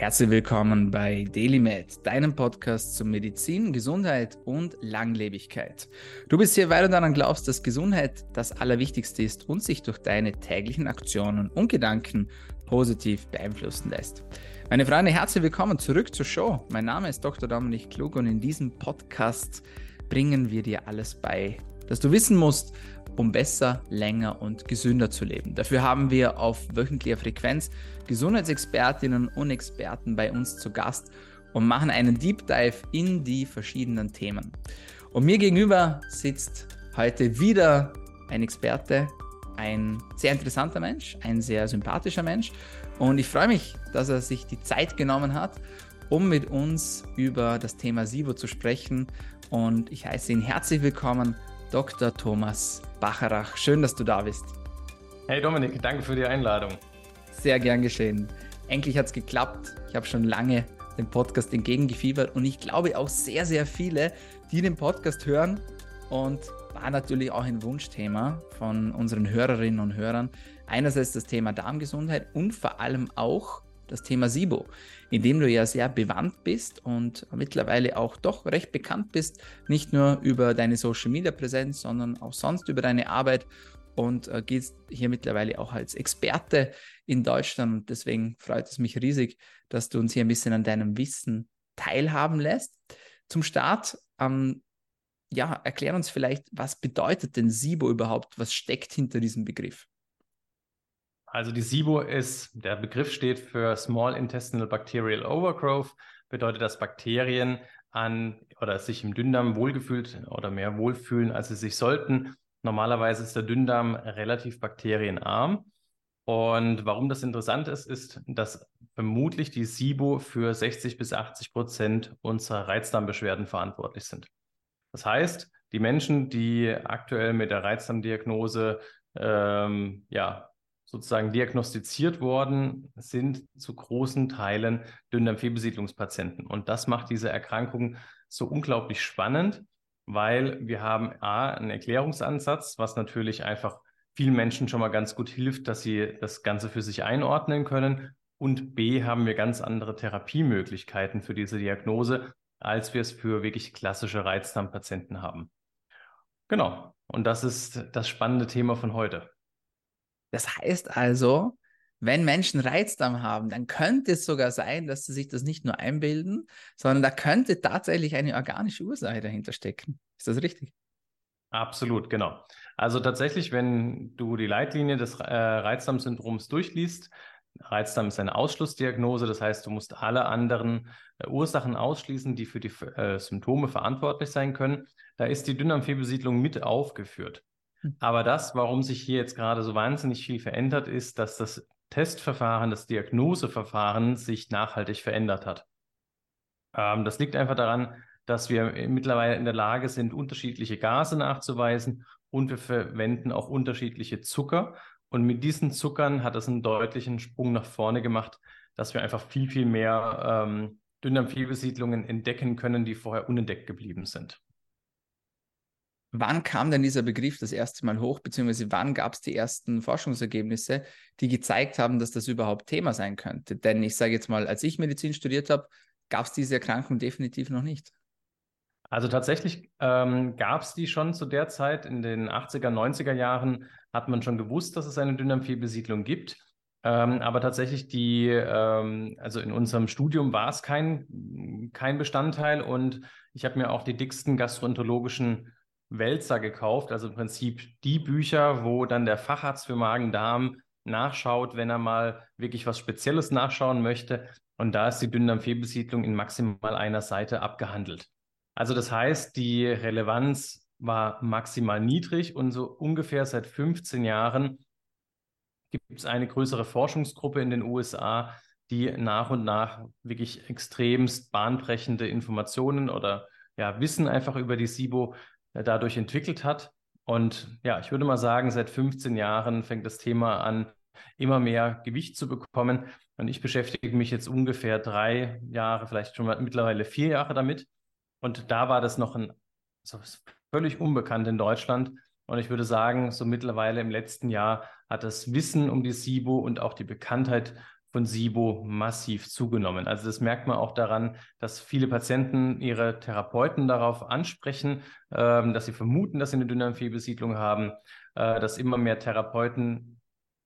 Herzlich willkommen bei DailyMed, deinem Podcast zu Medizin, Gesundheit und Langlebigkeit. Du bist hier, weil du daran glaubst, dass Gesundheit das Allerwichtigste ist und sich durch deine täglichen Aktionen und Gedanken positiv beeinflussen lässt. Meine Freunde, herzlich willkommen zurück zur Show. Mein Name ist Dr. Dominik Klug und in diesem Podcast bringen wir dir alles bei, dass du wissen musst, um besser, länger und gesünder zu leben. Dafür haben wir auf wöchentlicher Frequenz Gesundheitsexpertinnen und Experten bei uns zu Gast und machen einen Deep Dive in die verschiedenen Themen. Und mir gegenüber sitzt heute wieder ein Experte, ein sehr interessanter Mensch, ein sehr sympathischer Mensch. Und ich freue mich, dass er sich die Zeit genommen hat, um mit uns über das Thema SIBO zu sprechen. Und ich heiße ihn herzlich willkommen, Dr. Thomas Bacharach. Schön, dass du da bist. Hey Dominik, danke für die Einladung. Sehr gern geschehen. Endlich hat es geklappt. Ich habe schon lange dem Podcast entgegengefiebert und ich glaube auch sehr, sehr viele, die den Podcast hören und war natürlich auch ein Wunschthema von unseren Hörerinnen und Hörern. Einerseits das Thema Darmgesundheit und vor allem auch das Thema SIBO, in dem du ja sehr bewandt bist und mittlerweile auch doch recht bekannt bist, nicht nur über deine Social Media Präsenz, sondern auch sonst über deine Arbeit und äh, gehst hier mittlerweile auch als Experte in Deutschland. Und deswegen freut es mich riesig, dass du uns hier ein bisschen an deinem Wissen teilhaben lässt. Zum Start, ähm, ja, erklär uns vielleicht, was bedeutet denn SIBO überhaupt? Was steckt hinter diesem Begriff? Also die SIBO ist, der Begriff steht für Small Intestinal Bacterial Overgrowth, bedeutet, dass Bakterien an oder sich im Dünndarm wohlgefühlt oder mehr wohlfühlen, als sie sich sollten Normalerweise ist der Dünndarm relativ bakterienarm. Und warum das interessant ist, ist, dass vermutlich die SIBO für 60 bis 80 Prozent unserer Reizdarmbeschwerden verantwortlich sind. Das heißt, die Menschen, die aktuell mit der Reizdarmdiagnose ähm, ja, sozusagen diagnostiziert worden, sind zu großen Teilen Dünndarmfehlbesiedlungspatienten. Und das macht diese Erkrankung so unglaublich spannend, weil wir haben A, einen Erklärungsansatz, was natürlich einfach vielen Menschen schon mal ganz gut hilft, dass sie das Ganze für sich einordnen können. Und B, haben wir ganz andere Therapiemöglichkeiten für diese Diagnose, als wir es für wirklich klassische Reizdarmpatienten haben. Genau. Und das ist das spannende Thema von heute. Das heißt also, wenn Menschen Reizdarm haben, dann könnte es sogar sein, dass sie sich das nicht nur einbilden, sondern da könnte tatsächlich eine organische Ursache dahinter stecken. Ist das richtig? Absolut, genau. Also tatsächlich, wenn du die Leitlinie des äh, Reizdarmsyndroms durchliest, Reizdarm ist eine Ausschlussdiagnose, das heißt, du musst alle anderen äh, Ursachen ausschließen, die für die äh, Symptome verantwortlich sein können. Da ist die Dünndarmfehlbesiedlung mit aufgeführt. Hm. Aber das, warum sich hier jetzt gerade so wahnsinnig viel verändert, ist, dass das Testverfahren, das Diagnoseverfahren sich nachhaltig verändert hat. Ähm, das liegt einfach daran, dass wir mittlerweile in der Lage sind, unterschiedliche Gase nachzuweisen und wir verwenden auch unterschiedliche Zucker. Und mit diesen Zuckern hat es einen deutlichen Sprung nach vorne gemacht, dass wir einfach viel, viel mehr ähm, Dünndarmfehlbesiedlungen entdecken können, die vorher unentdeckt geblieben sind. Wann kam denn dieser Begriff das erste Mal hoch, beziehungsweise wann gab es die ersten Forschungsergebnisse, die gezeigt haben, dass das überhaupt Thema sein könnte? Denn ich sage jetzt mal, als ich Medizin studiert habe, gab es diese Erkrankung definitiv noch nicht. Also tatsächlich ähm, gab es die schon zu der Zeit. In den 80er, 90er Jahren hat man schon gewusst, dass es eine Dünndarmfehlbesiedlung gibt. Ähm, aber tatsächlich die, ähm, also in unserem Studium war es kein, kein Bestandteil und ich habe mir auch die dicksten gastroenterologischen Wälzer gekauft, also im Prinzip die Bücher, wo dann der Facharzt für Magen-Darm nachschaut, wenn er mal wirklich was Spezielles nachschauen möchte. Und da ist die Dünndarmfehlbesiedlung in maximal einer Seite abgehandelt. Also das heißt, die Relevanz war maximal niedrig und so ungefähr seit 15 Jahren gibt es eine größere Forschungsgruppe in den USA, die nach und nach wirklich extremst bahnbrechende Informationen oder ja, Wissen einfach über die SIBO dadurch entwickelt hat. Und ja, ich würde mal sagen, seit 15 Jahren fängt das Thema an, immer mehr Gewicht zu bekommen. Und ich beschäftige mich jetzt ungefähr drei Jahre, vielleicht schon mittlerweile vier Jahre damit. Und da war das noch ein so völlig unbekannt in Deutschland. Und ich würde sagen, so mittlerweile im letzten Jahr hat das Wissen um die SIBO und auch die Bekanntheit von SIBO massiv zugenommen. Also das merkt man auch daran, dass viele Patienten ihre Therapeuten darauf ansprechen, ähm, dass sie vermuten, dass sie eine Dünndarmfehlbesiedlung haben, äh, dass immer mehr Therapeuten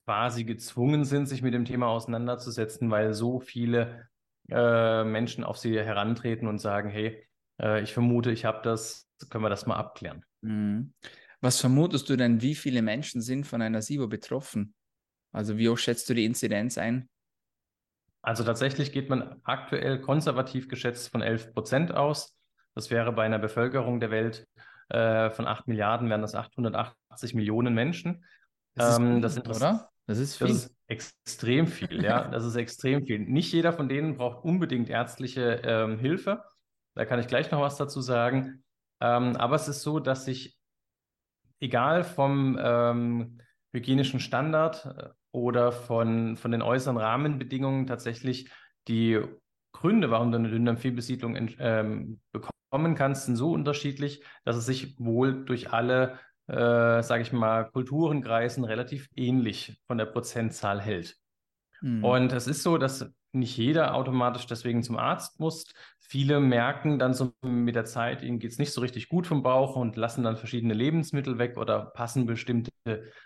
quasi gezwungen sind, sich mit dem Thema auseinanderzusetzen, weil so viele äh, Menschen auf sie herantreten und sagen, hey, äh, ich vermute, ich habe das, können wir das mal abklären. Mhm. Was vermutest du denn, wie viele Menschen sind von einer SIBO betroffen? Also wie hoch schätzt du die Inzidenz ein? Also tatsächlich geht man aktuell konservativ geschätzt von 11 Prozent aus. Das wäre bei einer Bevölkerung der Welt äh, von 8 Milliarden, wären das 880 Millionen Menschen. Das ist, ähm, das oder? Das ist viel. Das ist extrem viel, ja. Das ist extrem viel. Nicht jeder von denen braucht unbedingt ärztliche ähm, Hilfe. Da kann ich gleich noch was dazu sagen. Ähm, aber es ist so, dass sich egal vom ähm, hygienischen Standard äh, oder von, von den äußeren Rahmenbedingungen tatsächlich die Gründe, warum du eine Dünndarmfehlbesiedlung ähm, bekommen kannst, sind so unterschiedlich, dass es sich wohl durch alle, äh, sage ich mal, Kulturen, Kreisen relativ ähnlich von der Prozentzahl hält. Mhm. Und es ist so, dass nicht jeder automatisch deswegen zum Arzt muss. Viele merken dann so mit der Zeit, ihnen geht es nicht so richtig gut vom Bauch und lassen dann verschiedene Lebensmittel weg oder passen bestimmte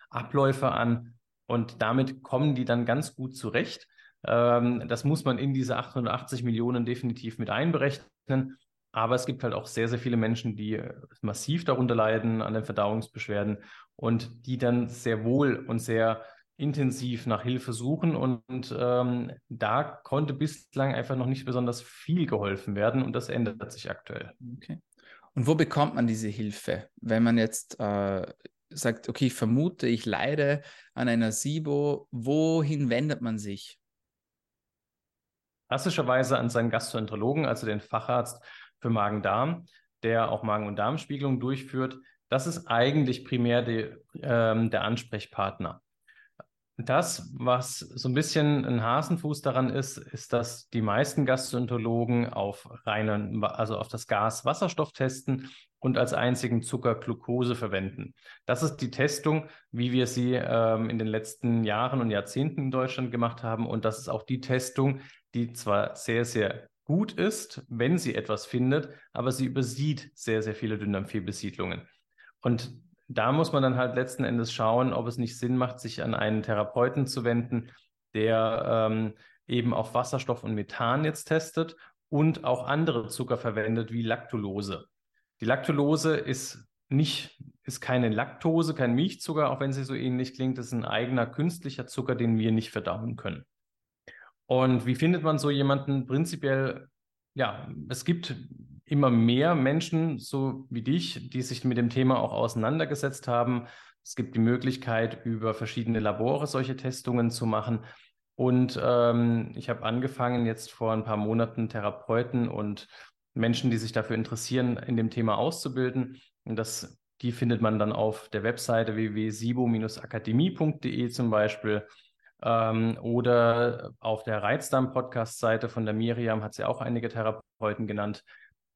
Abläufe an. Und damit kommen die dann ganz gut zurecht. Ähm, das muss man in diese 880 Millionen definitiv mit einberechnen. Aber es gibt halt auch sehr, sehr viele Menschen, die äh, massiv darunter leiden an den Verdauungsbeschwerden und die dann sehr wohl und sehr intensiv nach Hilfe suchen. Und ähm, da konnte bislang einfach noch nicht besonders viel geholfen werden. Und das ändert sich aktuell. Okay. Und wo bekommt man diese Hilfe? Wenn man jetzt äh, sagt, okay, ich vermute, ich leide an einer SIBO, wohin wendet man sich? Klassischerweise an seinen Gastroenterologen, also den Facharzt für Magen-Darm, der auch Magen- und Darmspiegelung durchführt. Das ist eigentlich primär die, ähm, der Ansprechpartner. Das, was so ein bisschen ein Hasenfuß daran ist, ist, dass die meisten Gastroenterologen auf reinen, also auf das Gas Wasserstoff testen und als einzigen Zucker Glucose verwenden. Das ist die Testung, wie wir sie ähm, in den letzten Jahren und Jahrzehnten in Deutschland gemacht haben. Und das ist auch die Testung, die zwar sehr, sehr gut ist, wenn sie etwas findet, aber sie übersieht sehr, sehr viele Dünndarmfehlbesiedlungen. Und da muss man dann halt letzten Endes schauen, ob es nicht Sinn macht, sich an einen Therapeuten zu wenden, der ähm, eben auf Wasserstoff und Methan jetzt testet und auch andere Zucker verwendet, wie Lactulose. Die Lactulose ist nicht, ist keine Laktose, kein Milchzucker, auch wenn sie so ähnlich klingt. Ist ein eigener künstlicher Zucker, den wir nicht verdauen können. Und wie findet man so jemanden? Prinzipiell, ja, es gibt immer mehr Menschen, so wie dich, die sich mit dem Thema auch auseinandergesetzt haben. Es gibt die Möglichkeit, über verschiedene Labore solche Testungen zu machen. Und ähm, ich habe angefangen, jetzt vor ein paar Monaten Therapeuten und Menschen, die sich dafür interessieren, in dem Thema auszubilden. Und das, die findet man dann auf der Webseite www.sibo-akademie.de zum Beispiel. Ähm, oder auf der Reizdarm-Podcast-Seite von der Miriam hat sie auch einige Therapeuten genannt.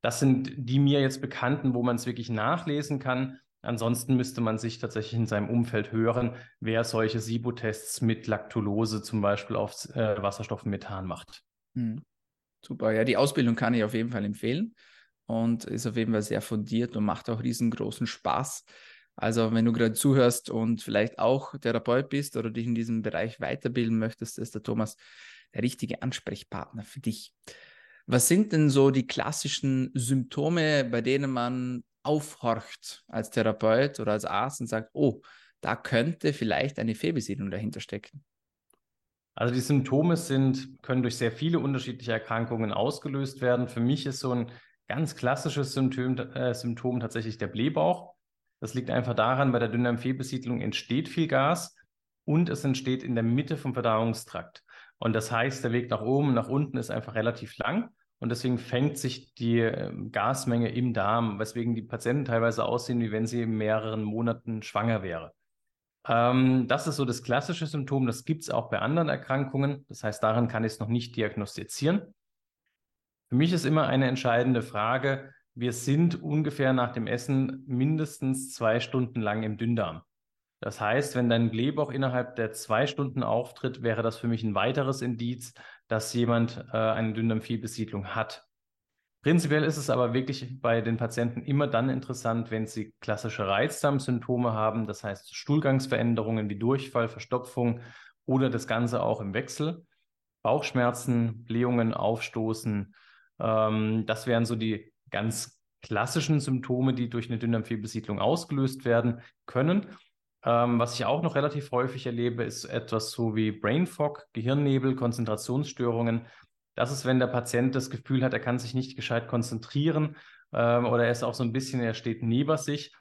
Das sind die mir jetzt bekannten, wo man es wirklich nachlesen kann. Ansonsten müsste man sich tatsächlich in seinem Umfeld hören, wer solche SIBO-Tests mit Lactulose zum Beispiel auf äh, Wasserstoff macht. Hm. Super, ja, die Ausbildung kann ich auf jeden Fall empfehlen und ist auf jeden Fall sehr fundiert und macht auch riesengroßen Spaß. Also wenn du gerade zuhörst und vielleicht auch Therapeut bist oder dich in diesem Bereich weiterbilden möchtest, ist der Thomas der richtige Ansprechpartner für dich. Was sind denn so die klassischen Symptome, bei denen man aufhorcht als Therapeut oder als Arzt und sagt, oh, da könnte vielleicht eine Fehlbesiedlung dahinter stecken? Also die Symptome sind, können durch sehr viele unterschiedliche Erkrankungen ausgelöst werden. Für mich ist so ein ganz klassisches Symptom, äh, Symptom tatsächlich der Blähbauch. Das liegt einfach daran, bei der Dünndarmfehlbesiedlung entsteht viel Gas und es entsteht in der Mitte vom Verdauungstrakt. Und das heißt, der Weg nach oben, nach unten ist einfach relativ lang. Und deswegen fängt sich die ähm, Gasmenge im Darm, weswegen die Patienten teilweise aussehen, wie wenn sie in mehreren Monaten schwanger wäre. Ähm, das ist so das klassische Symptom. Das gibt es auch bei anderen Erkrankungen. Das heißt, daran kann ich es noch nicht diagnostizieren. Für mich ist immer eine entscheidende Frage, wir sind ungefähr nach dem Essen mindestens zwei Stunden lang im Dünndarm. Das heißt, wenn dein Blähbauch innerhalb der zwei Stunden auftritt, wäre das für mich ein weiteres Indiz, dass jemand äh, eine Dünndarmfehlbesiedlung hat. Prinzipiell ist es aber wirklich bei den Patienten immer dann interessant, wenn sie klassische Reizdarmsymptome haben, das heißt Stuhlgangsveränderungen wie Durchfall, Verstopfung oder das Ganze auch im Wechsel. Bauchschmerzen, Blähungen, Aufstoßen, ähm, das wären so die ganz klassischen Symptome, die durch eine Dünndarmfehlbesiedlung ausgelöst werden können. Ähm, was ich auch noch relativ häufig erlebe, ist etwas so wie Brain Fog, Gehirnnebel, Konzentrationsstörungen. Das ist, wenn der Patient das Gefühl hat, er kann sich nicht gescheit konzentrieren ähm, oder er ist auch so ein bisschen, er steht neben sich.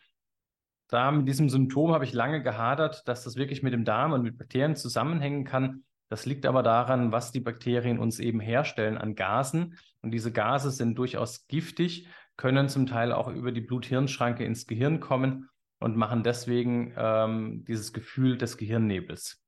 Da mit diesem Symptom habe ich lange gehadert, dass das wirklich mit dem Darm und mit Bakterien zusammenhängen kann. Das liegt aber daran, was die Bakterien uns eben herstellen an Gasen. Und diese Gase sind durchaus giftig, können zum Teil auch über die Blut-Hirn-Schranke ins Gehirn kommen und machen deswegen ähm, dieses Gefühl des Gehirnnebels.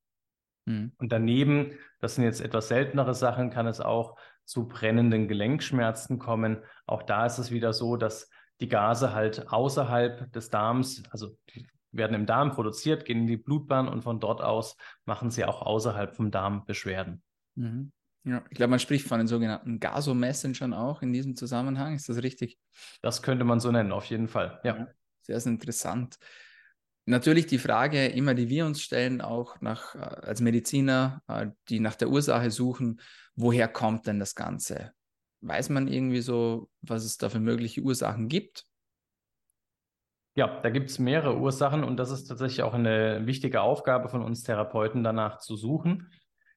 Mhm. Und daneben, das sind jetzt etwas seltenere Sachen, kann es auch zu brennenden Gelenkschmerzen kommen. Auch da ist es wieder so, dass die Gase halt außerhalb des Darms, also die werden im Darm produziert, gehen in die Blutbahn und von dort aus machen sie auch außerhalb vom Darm Beschwerden. Mhm. Ja, ich glaube, man spricht von den sogenannten Gaso-Messengern auch in diesem Zusammenhang. Ist das richtig? Das könnte man so nennen, auf jeden Fall. Ja. Sehr, sehr interessant. Natürlich die Frage immer, die wir uns stellen, auch nach, äh, als Mediziner, äh, die nach der Ursache suchen, woher kommt denn das Ganze? Weiß man irgendwie so, was es da für mögliche Ursachen gibt? Ja, da gibt es mehrere Ursachen und das ist tatsächlich auch eine wichtige Aufgabe von uns Therapeuten, danach zu suchen.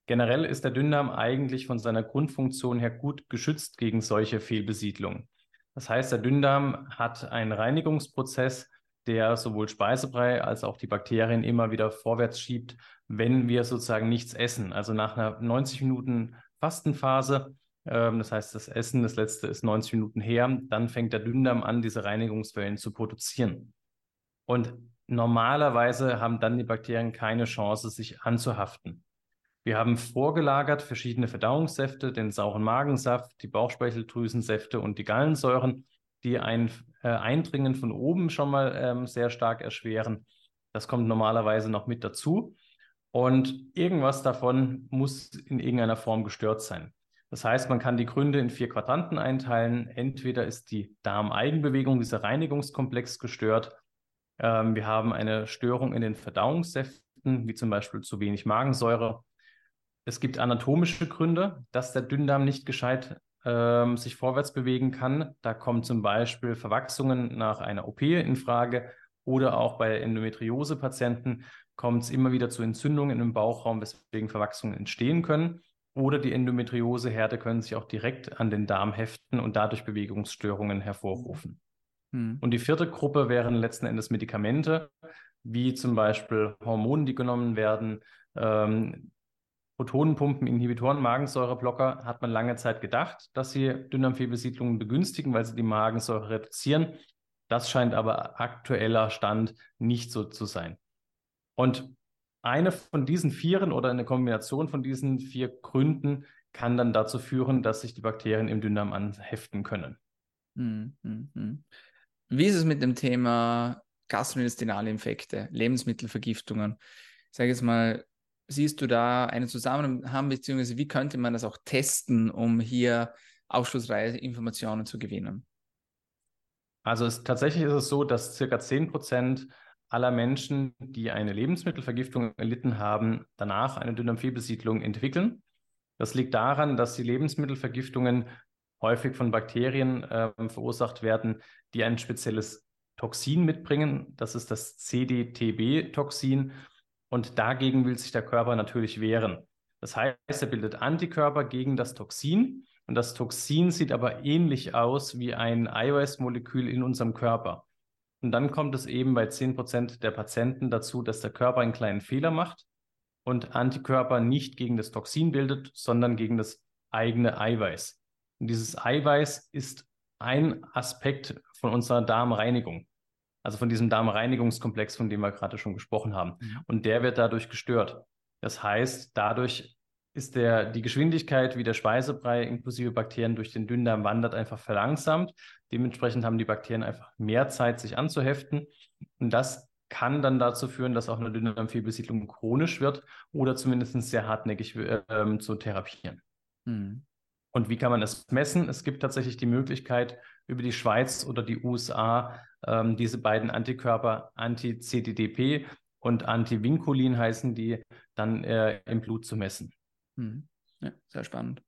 Generell ist der Dünndarm eigentlich von seiner Grundfunktion her gut geschützt gegen solche Fehlbesiedlungen. Das heißt, der Dünndarm hat einen Reinigungsprozess, der sowohl Speisebrei als auch die Bakterien immer wieder vorwärts schiebt, wenn wir sozusagen nichts essen. Also nach einer 90 Minuten Fastenphase, ähm, das heißt, das Essen, das letzte ist 90 Minuten her, dann fängt der Dünndarm an, diese Reinigungswellen zu produzieren. Und normalerweise haben dann die Bakterien keine Chance, sich anzuhaften. Wir haben vorgelagert verschiedene Verdauungssäfte, den sauren Magensaft, die Bauchspeicheldrüsensäfte und die Gallensäuren, die ein äh, Eindringen von oben schon mal ähm, sehr stark erschweren. Das kommt normalerweise noch mit dazu. Und irgendwas davon muss in irgendeiner Form gestört sein. Das heißt, man kann die Gründe in vier Quadranten einteilen. Entweder ist die Darmeigenbewegung, dieser Reinigungskomplex gestört. Ähm, wir haben eine Störung in den Verdauungssäften, wie zum Beispiel zu wenig Magensäure es gibt anatomische Gründe, dass der Dünndarm nicht gescheit ähm, sich vorwärts bewegen kann. Da kommen zum Beispiel Verwachsungen nach einer OP in Frage oder auch bei Endometriose-Patienten kommt es immer wieder zu Entzündungen im Bauchraum, weswegen Verwachsungen entstehen können. Oder die Endometrioseherde können sich auch direkt an den Darm heften und dadurch Bewegungsstörungen hervorrufen. Hm. Und die vierte Gruppe wären letzten Endes Medikamente, wie zum Beispiel Hormone, die genommen werden, ähm, Protonenpumpen, Inhibitoren, Magensäureblocker hat man lange Zeit gedacht, dass sie Dünndarmfehlbesiedlungen begünstigen, weil sie die Magensäure reduzieren. Das scheint aber aktueller Stand nicht so zu sein. Und eine von diesen vieren oder eine Kombination von diesen vier Gründen kann dann dazu führen, dass sich die Bakterien im Dünndarm anheften können. Hm, hm, hm. Wie ist es mit dem Thema gastrointestinale Infekte, Lebensmittelvergiftungen? Ich sage jetzt mal, siehst du da einen Zusammenhang, beziehungsweise wie könnte man das auch testen, um hier aufschlussreiche Informationen zu gewinnen? Also es, tatsächlich ist es so, dass circa 10 Prozent aller Menschen, die eine Lebensmittelvergiftung erlitten haben, danach eine Dünndarmfehlbesiedlung entwickeln. Das liegt daran, dass die Lebensmittelvergiftungen häufig von Bakterien äh, verursacht werden, die ein spezielles Toxin mitbringen. Das ist das CDTB-Toxin. Und dagegen will sich der Körper natürlich wehren. Das heißt, er bildet Antikörper gegen das Toxin. Und das Toxin sieht aber ähnlich aus wie ein Eiweißmolekül in unserem Körper. Und dann kommt es eben bei 10% der Patienten dazu, dass der Körper einen kleinen Fehler macht und Antikörper nicht gegen das Toxin bildet, sondern gegen das eigene Eiweiß. Und dieses Eiweiß ist ein Aspekt von unserer Darmreinigung also von diesem Darmreinigungskomplex, von dem wir gerade schon gesprochen haben. Mhm. Und der wird dadurch gestört. Das heißt, dadurch ist der, die Geschwindigkeit, wie der Speisebrei inklusive Bakterien durch den Dünndarm wandert, einfach verlangsamt. Dementsprechend haben die Bakterien einfach mehr Zeit, sich anzuheften. Und das kann dann dazu führen, dass auch eine Dünndarmfehlbesiedlung chronisch wird oder zumindest sehr hartnäckig äh, zu therapieren. Mhm. Und wie kann man das messen? Es gibt tatsächlich die Möglichkeit, über die Schweiz oder die USA ähm, diese beiden Antikörper Anti-CDDP und Anti-Vinculin heißen die, dann äh, im Blut zu messen. Mhm. Ja, sehr spannend.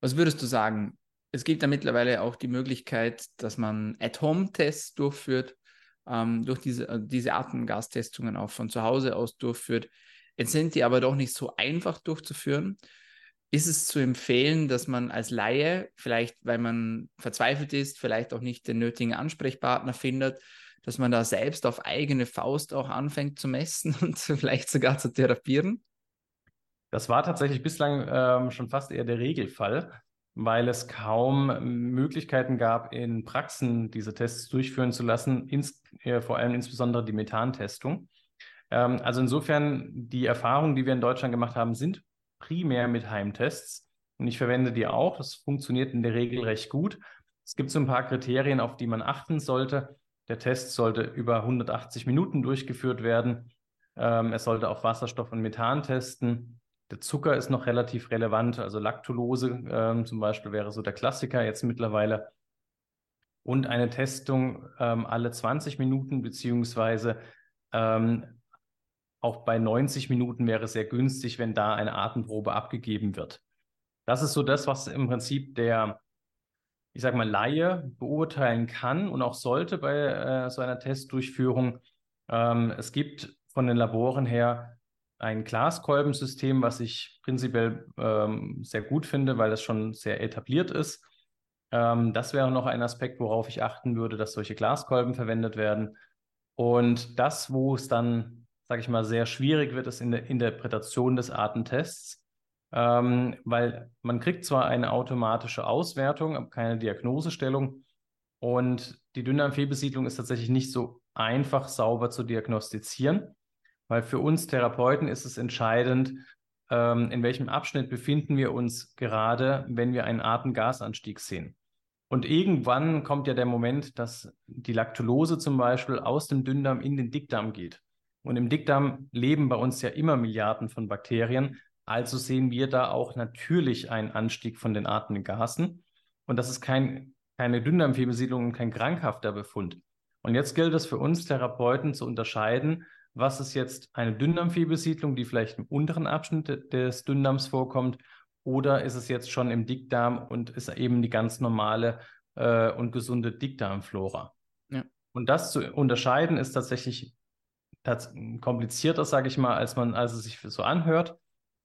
Was würdest du sagen? Es gibt ja mittlerweile auch die Möglichkeit, dass man At-Home-Tests durchführt, ähm, durch diese, äh, diese Atemgastestungen auch von zu Hause aus durchführt. Jetzt sind die aber doch nicht so einfach durchzuführen ist es zu empfehlen, dass man als Laie, vielleicht weil man verzweifelt ist, vielleicht auch nicht den nötigen Ansprechpartner findet, dass man da selbst auf eigene Faust auch anfängt zu messen und vielleicht sogar zu therapieren? Das war tatsächlich bislang ähm, schon fast eher der Regelfall, weil es kaum Möglichkeiten gab, in Praxen diese Tests durchführen zu lassen, ins, äh, vor allem insbesondere die Methantestung. Ähm, also insofern, die Erfahrungen, die wir in Deutschland gemacht haben, sind primär mit Heimtests und ich verwende die auch. Das funktioniert in der Regel recht gut. Es gibt so ein paar Kriterien, auf die man achten sollte. Der Test sollte über 180 Minuten durchgeführt werden. Ähm, er sollte auf Wasserstoff und Methan testen. Der Zucker ist noch relativ relevant, also Laktulose ähm, zum Beispiel wäre so der Klassiker jetzt mittlerweile. Und eine Testung ähm, alle 20 Minuten beziehungsweise ähm, auch bei 90 Minuten wäre es sehr günstig, wenn da eine Atemprobe abgegeben wird. Das ist so das, was im Prinzip der, ich sage mal, Laie beurteilen kann und auch sollte bei äh, so einer Testdurchführung. Ähm, es gibt von den Laboren her ein Glaskolbensystem, was ich prinzipiell ähm, sehr gut finde, weil das schon sehr etabliert ist. Ähm, das wäre noch ein Aspekt, worauf ich achten würde, dass solche Glaskolben verwendet werden. Und das, wo es dann sage ich mal, sehr schwierig wird es in der Interpretation des Artentests, ähm, weil man kriegt zwar eine automatische Auswertung, aber keine Diagnosestellung. Und die Dünndarmfehlbesiedlung ist tatsächlich nicht so einfach sauber zu diagnostizieren, weil für uns Therapeuten ist es entscheidend, ähm, in welchem Abschnitt befinden wir uns gerade, wenn wir einen Atemgasanstieg sehen. Und irgendwann kommt ja der Moment, dass die Laktulose zum Beispiel aus dem Dünndarm in den Dickdarm geht. Und im Dickdarm leben bei uns ja immer Milliarden von Bakterien. Also sehen wir da auch natürlich einen Anstieg von den atmenden Gasen. Und das ist kein, keine Dünndarmfehlbesiedlung und kein krankhafter Befund. Und jetzt gilt es für uns Therapeuten zu unterscheiden, was ist jetzt eine Dünndarmfehlbesiedlung, die vielleicht im unteren Abschnitt des Dünndarms vorkommt, oder ist es jetzt schon im Dickdarm und ist eben die ganz normale äh, und gesunde Dickdarmflora. Ja. Und das zu unterscheiden ist tatsächlich komplizierter, sage ich mal, als man, als es sich so anhört.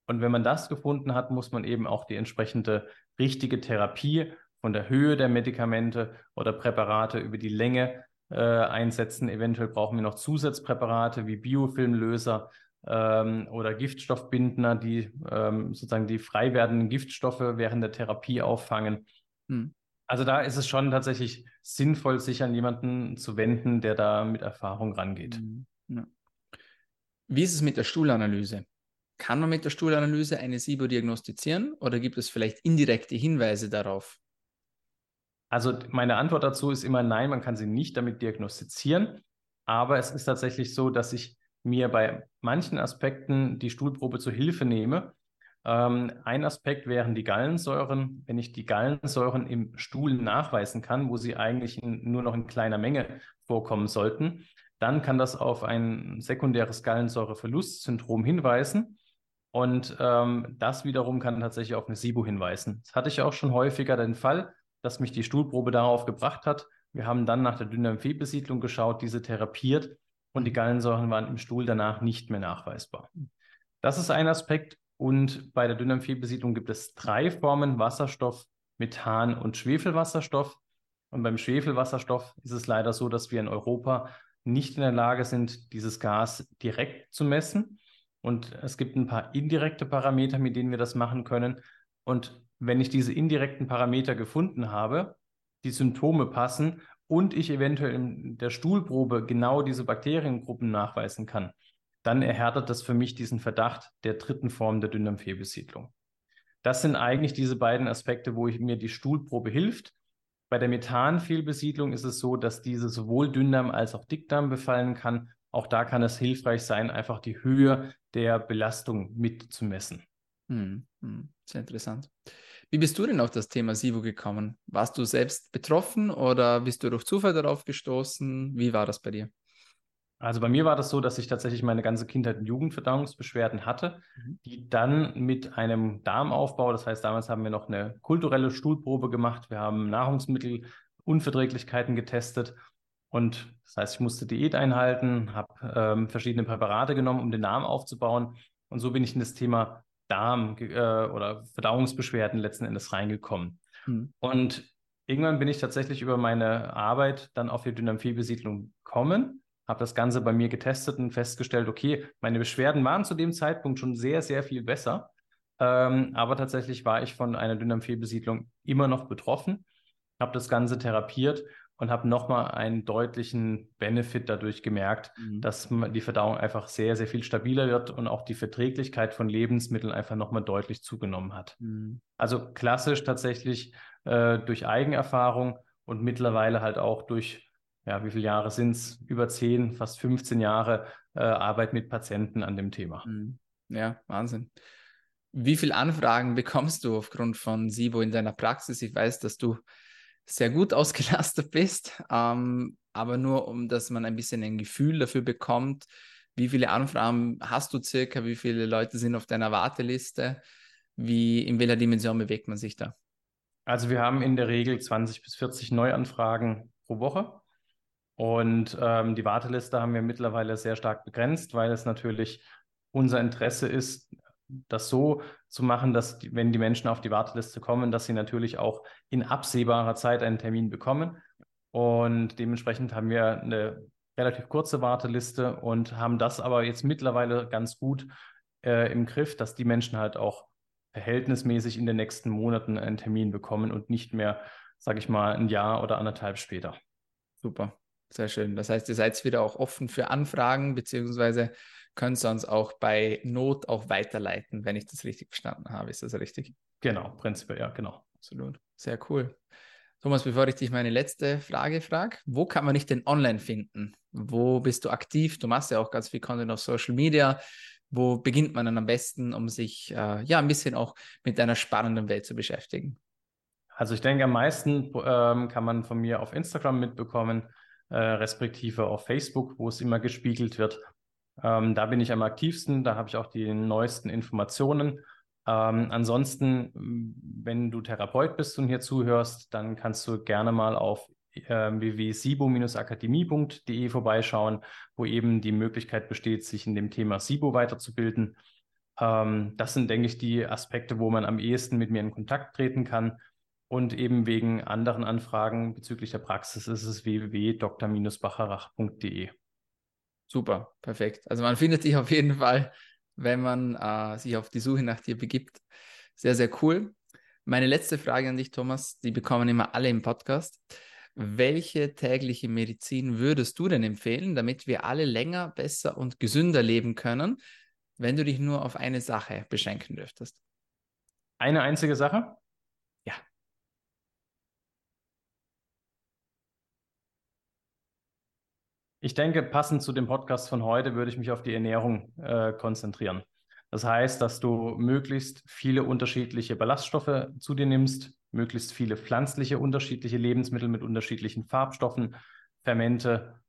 Und wenn man das gefunden hat, muss man eben auch die entsprechende richtige Therapie von der Höhe der Medikamente oder Präparate über die Länge äh, einsetzen. Eventuell brauchen wir noch Zusatzpräparate wie Biofilmlöser ähm, oder Giftstoffbindner, die ähm, sozusagen die frei werdenden Giftstoffe während der Therapie auffangen. Hm. Also da ist es schon tatsächlich sinnvoll, sich an jemanden zu wenden, der da mit Erfahrung rangeht. Hm. Ja. Wie ist es mit der Stuhlanalyse? Kann man mit der Stuhlanalyse eine SIBO diagnostizieren oder gibt es vielleicht indirekte Hinweise darauf? Also meine Antwort dazu ist immer nein, man kann sie nicht damit diagnostizieren. Aber es ist tatsächlich so, dass ich mir bei manchen Aspekten die Stuhlprobe zur Hilfe nehme. Ähm, ein Aspekt wären die Gallensäuren. Wenn ich die Gallensäuren im Stuhl nachweisen kann, wo sie eigentlich in, nur noch in kleiner Menge vorkommen sollten, dann kann das auf ein sekundäres Gallensäureverlustsyndrom hinweisen. Und ähm, das wiederum kann tatsächlich auf eine SIBO hinweisen. Das hatte ich auch schon häufiger den Fall, dass mich die Stuhlprobe darauf gebracht hat. Wir haben dann nach der Dünndarmfehlbesiedlung geschaut, diese therapiert und die Gallensäuren waren im Stuhl danach nicht mehr nachweisbar. Das ist ein Aspekt. Und bei der Dünndarmfehlbesiedlung gibt es drei Formen: Wasserstoff, Methan und Schwefelwasserstoff. Und beim Schwefelwasserstoff ist es leider so, dass wir in Europa nicht in der Lage sind, dieses Gas direkt zu messen. Und es gibt ein paar indirekte Parameter, mit denen wir das machen können. Und wenn ich diese indirekten Parameter gefunden habe, die Symptome passen und ich eventuell in der Stuhlprobe genau diese Bakteriengruppen nachweisen kann, dann erhärtet das für mich diesen Verdacht der dritten Form der Dünndarmfehlbesiedlung. Das sind eigentlich diese beiden Aspekte, wo ich, mir die Stuhlprobe hilft bei der Methanfehlbesiedlung ist es so, dass diese sowohl Dünndarm als auch Dickdarm befallen kann auch da kann es hilfreich sein, einfach die Höhe der Belastung mitzumessen. Hm, hm, sehr interessant. Wie bist du denn auf das Thema SIBO gekommen? Warst du selbst betroffen oder bist du durch Zufall darauf gestoßen? Wie war das bei dir? Also bei mir war das so, dass ich tatsächlich meine ganze Kindheit und Jugendverdauungsbeschwerden hatte, mhm. die dann mit einem Darmaufbau, das heißt, damals haben wir noch eine kulturelle Stuhlprobe gemacht, wir haben Nahrungsmittelunverträglichkeiten getestet und das heißt, ich musste Diät einhalten, habe ähm, verschiedene Präparate genommen, um den Darm aufzubauen und so bin ich in das Thema Darm äh, oder Verdauungsbeschwerden letzten Endes reingekommen. Mhm. Und irgendwann bin ich tatsächlich über meine Arbeit dann auf die Dynamphie-Besiedlung gekommen habe das Ganze bei mir getestet und festgestellt, okay, meine Beschwerden waren zu dem Zeitpunkt schon sehr, sehr viel besser. Ähm, aber tatsächlich war ich von einer Dünndarmfehlbesiedlung immer noch betroffen, habe das Ganze therapiert und habe nochmal einen deutlichen Benefit dadurch gemerkt, mhm. dass die Verdauung einfach sehr, sehr viel stabiler wird und auch die Verträglichkeit von Lebensmitteln einfach nochmal deutlich zugenommen hat. Mhm. Also klassisch tatsächlich äh, durch Eigenerfahrung und mittlerweile halt auch durch ja, wie viele Jahre sind es? Über 10, fast 15 Jahre äh, Arbeit mit Patienten an dem Thema. Mhm. Ja, Wahnsinn. Wie viele Anfragen bekommst du aufgrund von SIBO in deiner Praxis? Ich weiß, dass du sehr gut ausgelastet bist, ähm, aber nur um, dass man ein bisschen ein Gefühl dafür bekommt, wie viele Anfragen hast du circa, wie viele Leute sind auf deiner Warteliste, wie, in welcher Dimension bewegt man sich da? Also wir haben in der Regel 20 bis 40 Neuanfragen pro Woche. Und ähm, die Warteliste haben wir mittlerweile sehr stark begrenzt, weil es natürlich unser Interesse ist, das so zu machen, dass die, wenn die Menschen auf die Warteliste kommen, dass sie natürlich auch in absehbarer Zeit einen Termin bekommen. Und dementsprechend haben wir eine relativ kurze Warteliste und haben das aber jetzt mittlerweile ganz gut äh, im Griff, dass die Menschen halt auch verhältnismäßig in den nächsten Monaten einen Termin bekommen und nicht mehr, sage ich mal, ein Jahr oder anderthalb später. Super. Sehr schön. Das heißt, ihr seid wieder auch offen für Anfragen, beziehungsweise könnt ihr uns auch bei Not auch weiterleiten, wenn ich das richtig verstanden habe. Ist das richtig? Genau, prinzipiell, ja, genau. Absolut. Sehr cool. Thomas, bevor ich dich meine letzte Frage frage, wo kann man dich denn online finden? Wo bist du aktiv? Du machst ja auch ganz viel Content auf Social Media. Wo beginnt man dann am besten, um sich äh, ja ein bisschen auch mit deiner spannenden Welt zu beschäftigen? Also ich denke, am meisten ähm, kann man von mir auf Instagram mitbekommen äh, respektive auf Facebook, wo es immer gespiegelt wird. Ähm, da bin ich am aktivsten, da habe ich auch die neuesten Informationen. Ähm, ansonsten, wenn du Therapeut bist und hier zuhörst, dann kannst du gerne mal auf äh, www.sibo-akademie.de vorbeischauen, wo eben die Möglichkeit besteht, sich in dem Thema SIBO weiterzubilden. Ähm, das sind, denke ich, die Aspekte, wo man am ehesten mit mir in Kontakt treten kann. Und eben wegen anderen Anfragen bezüglich der Praxis ist es www.dr-bacharach.de. Super, perfekt. Also man findet dich auf jeden Fall, wenn man äh, sich auf die Suche nach dir begibt. Sehr, sehr cool. Meine letzte Frage an dich, Thomas, die bekommen immer alle im Podcast. Welche tägliche Medizin würdest du denn empfehlen, damit wir alle länger, besser und gesünder leben können, wenn du dich nur auf eine Sache beschränken dürftest? Eine einzige Sache? Ich denke, passend zu dem Podcast von heute würde ich mich auf die Ernährung äh, konzentrieren. Das heißt, dass du möglichst viele unterschiedliche Ballaststoffe zu dir nimmst, möglichst viele pflanzliche unterschiedliche Lebensmittel mit unterschiedlichen Farbstoffen, Fermente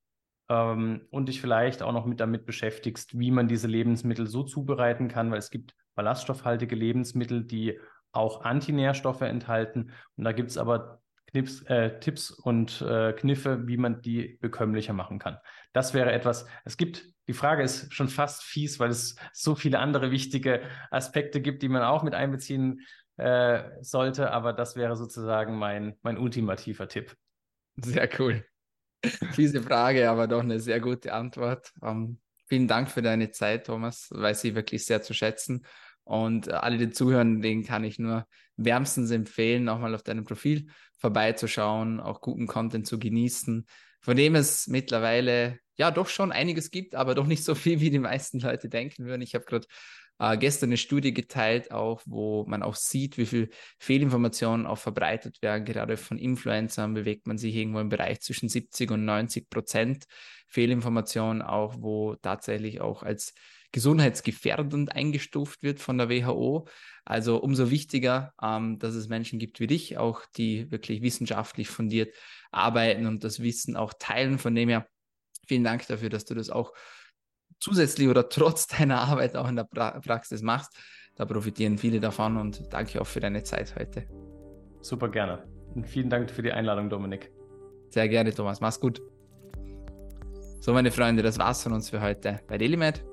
ähm, und dich vielleicht auch noch mit damit beschäftigst, wie man diese Lebensmittel so zubereiten kann, weil es gibt ballaststoffhaltige Lebensmittel, die auch Antinährstoffe enthalten. Und da gibt es aber Knips, äh, Tipps und äh, Kniffe, wie man die bekömmlicher machen kann. Das wäre etwas, es gibt, die Frage ist schon fast fies, weil es so viele andere wichtige Aspekte gibt, die man auch mit einbeziehen äh, sollte, aber das wäre sozusagen mein, mein ultimativer Tipp. Sehr cool. Fiese Frage, aber doch eine sehr gute Antwort. Um, ähm, vielen Dank für deine Zeit, Thomas, weiß ich wirklich sehr zu schätzen. Und äh, alle, die zuhören, denen kann ich nur wärmstens empfehlen, auch mal auf deinem Profil vorbeizuschauen, auch guten Content zu genießen, von dem es mittlerweile ja doch schon einiges gibt, aber doch nicht so viel, wie die meisten Leute denken würden. Ich habe gerade äh, gestern eine Studie geteilt, auch wo man auch sieht, wie viel Fehlinformationen auch verbreitet werden. Gerade von Influencern bewegt man sich irgendwo im Bereich zwischen 70 und 90 Prozent Fehlinformationen, auch wo tatsächlich auch als gesundheitsgefährdend eingestuft wird von der WHO. Also umso wichtiger, ähm, dass es Menschen gibt wie dich, auch die wirklich wissenschaftlich fundiert arbeiten und das Wissen auch teilen. Von dem her vielen Dank dafür, dass du das auch zusätzlich oder trotz deiner Arbeit auch in der pra Praxis machst. Da profitieren viele davon und danke auch für deine Zeit heute. Super gerne. Und vielen Dank für die Einladung, Dominik. Sehr gerne, Thomas. Mach's gut. So, meine Freunde, das war's von uns für heute bei DailyMed,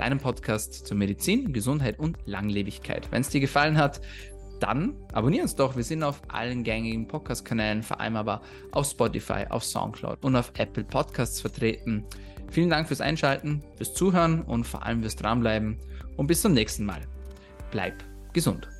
deinem Podcast zur Medizin, Gesundheit und Langlebigkeit. Wenn es dir gefallen hat, dann abonnier uns doch. Wir sind auf allen gängigen Podcast-Kanälen, vor allem aber auf Spotify, auf Soundcloud und auf Apple Podcasts vertreten. Vielen Dank fürs Einschalten, fürs Zuhören und vor allem fürs Dranbleiben. Und bis zum nächsten Mal. Bleib gesund.